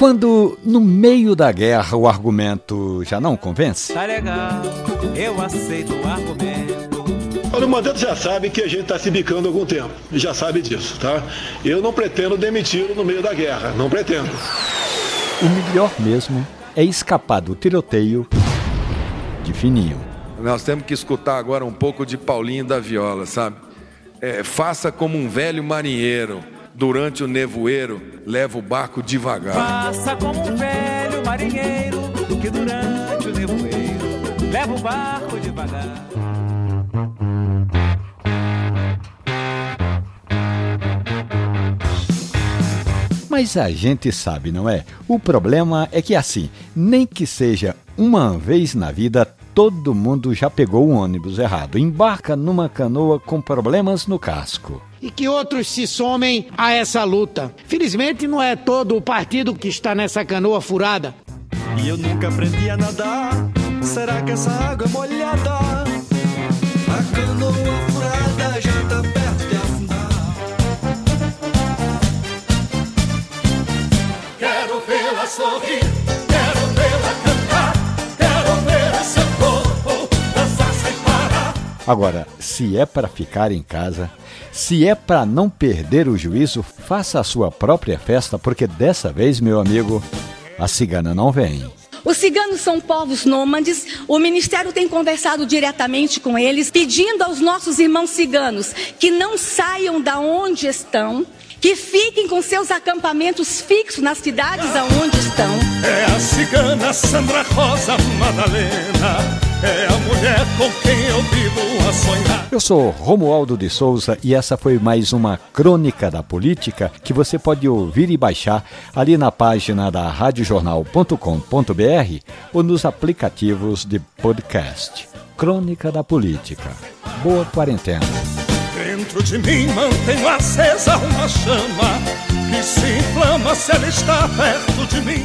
Quando no meio da guerra o argumento já não convence? Tá legal, eu aceito o argumento. Olha, o Mandetta já sabe que a gente está se bicando há algum tempo. Já sabe disso, tá? Eu não pretendo demiti-lo no meio da guerra. Não pretendo. O melhor mesmo é escapar do tiroteio de fininho. Nós temos que escutar agora um pouco de Paulinho da Viola, sabe? É, faça como um velho marinheiro. Durante o nevoeiro, leva o barco devagar. Faça como um velho marinheiro que durante o nevoeiro leva o barco devagar. Mas a gente sabe, não é? O problema é que assim, nem que seja uma vez na vida, todo mundo já pegou o ônibus errado. Embarca numa canoa com problemas no casco. E que outros se somem a essa luta. Felizmente não é todo o partido que está nessa canoa furada. E eu nunca aprendi a nadar. Será que essa água é molhada? A canoa furada já tá perto de afundar. Quero vê-la sorrir, Agora, se é para ficar em casa, se é para não perder o juízo, faça a sua própria festa, porque dessa vez, meu amigo, a cigana não vem. Os ciganos são povos nômades. O ministério tem conversado diretamente com eles, pedindo aos nossos irmãos ciganos que não saiam da onde estão, que fiquem com seus acampamentos fixos nas cidades aonde estão. É a cigana Sandra Rosa Madalena, é a mulher com quem eu sou Romualdo de Souza e essa foi mais uma crônica da política que você pode ouvir e baixar ali na página da radiojornal.com.br ou nos aplicativos de podcast. Crônica da Política. Boa quarentena. Dentro de mim mantenho acesa uma chama que se inflama se ela está perto de mim.